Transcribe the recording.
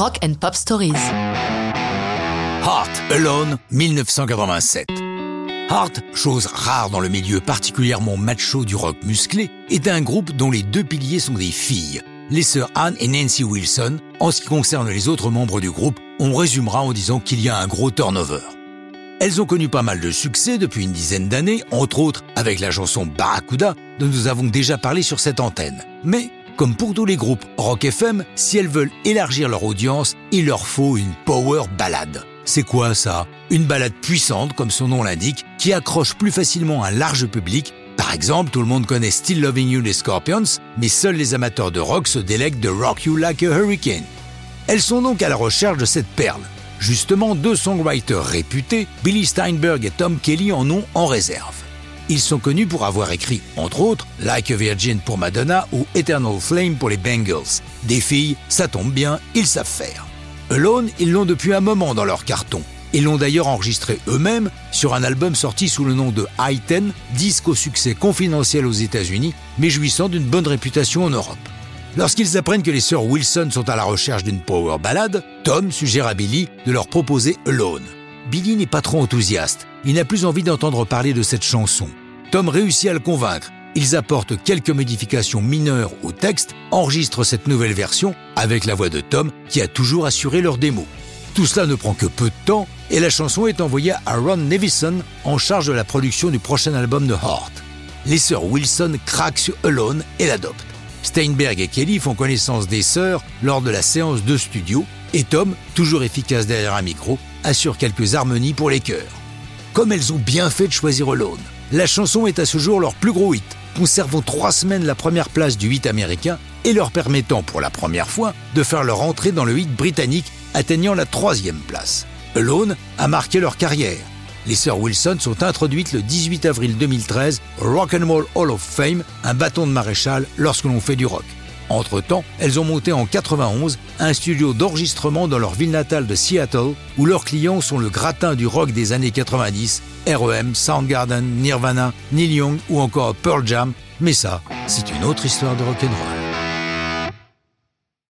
Rock and Pop Stories. Heart Alone 1987. Heart, chose rare dans le milieu particulièrement macho du rock musclé, est un groupe dont les deux piliers sont des filles, les sœurs Anne et Nancy Wilson. En ce qui concerne les autres membres du groupe, on résumera en disant qu'il y a un gros turnover. Elles ont connu pas mal de succès depuis une dizaine d'années, entre autres avec la chanson Barracuda, dont nous avons déjà parlé sur cette antenne. Mais, comme pour tous les groupes rock FM, si elles veulent élargir leur audience, il leur faut une power ballade. C'est quoi ça? Une balade puissante, comme son nom l'indique, qui accroche plus facilement un large public. Par exemple, tout le monde connaît Still Loving You des Scorpions, mais seuls les amateurs de rock se délèguent de Rock You Like a Hurricane. Elles sont donc à la recherche de cette perle. Justement, deux songwriters réputés, Billy Steinberg et Tom Kelly, en ont en réserve. Ils sont connus pour avoir écrit, entre autres, Like a Virgin pour Madonna ou Eternal Flame pour les Bengals. Des filles, ça tombe bien, ils savent faire. Alone, ils l'ont depuis un moment dans leur carton. Ils l'ont d'ailleurs enregistré eux-mêmes sur un album sorti sous le nom de High Ten, disque au succès confidentiel aux États-Unis, mais jouissant d'une bonne réputation en Europe. Lorsqu'ils apprennent que les sœurs Wilson sont à la recherche d'une power ballade, Tom suggère à Billy de leur proposer Alone. Billy n'est pas trop enthousiaste, il n'a plus envie d'entendre parler de cette chanson. Tom réussit à le convaincre. Ils apportent quelques modifications mineures au texte, enregistrent cette nouvelle version avec la voix de Tom qui a toujours assuré leur démo. Tout cela ne prend que peu de temps et la chanson est envoyée à Ron Nevison en charge de la production du prochain album de Heart. Les sœurs Wilson craquent sur Alone et l'adoptent. Steinberg et Kelly font connaissance des sœurs lors de la séance de studio et Tom, toujours efficace derrière un micro, assure quelques harmonies pour les chœurs. Comme elles ont bien fait de choisir Alone, la chanson est à ce jour leur plus gros hit, conservant trois semaines la première place du hit américain et leur permettant pour la première fois de faire leur entrée dans le hit britannique, atteignant la troisième place. Alone a marqué leur carrière. Les sœurs Wilson sont introduites le 18 avril 2013 au Rock and Roll Hall of Fame, un bâton de maréchal lorsque l'on fait du rock. Entre-temps, elles ont monté en 91 un studio d'enregistrement dans leur ville natale de Seattle, où leurs clients sont le gratin du rock des années 90, REM, Soundgarden, Nirvana, Neil Young ou encore Pearl Jam. Mais ça, c'est une autre histoire de rock'n'roll.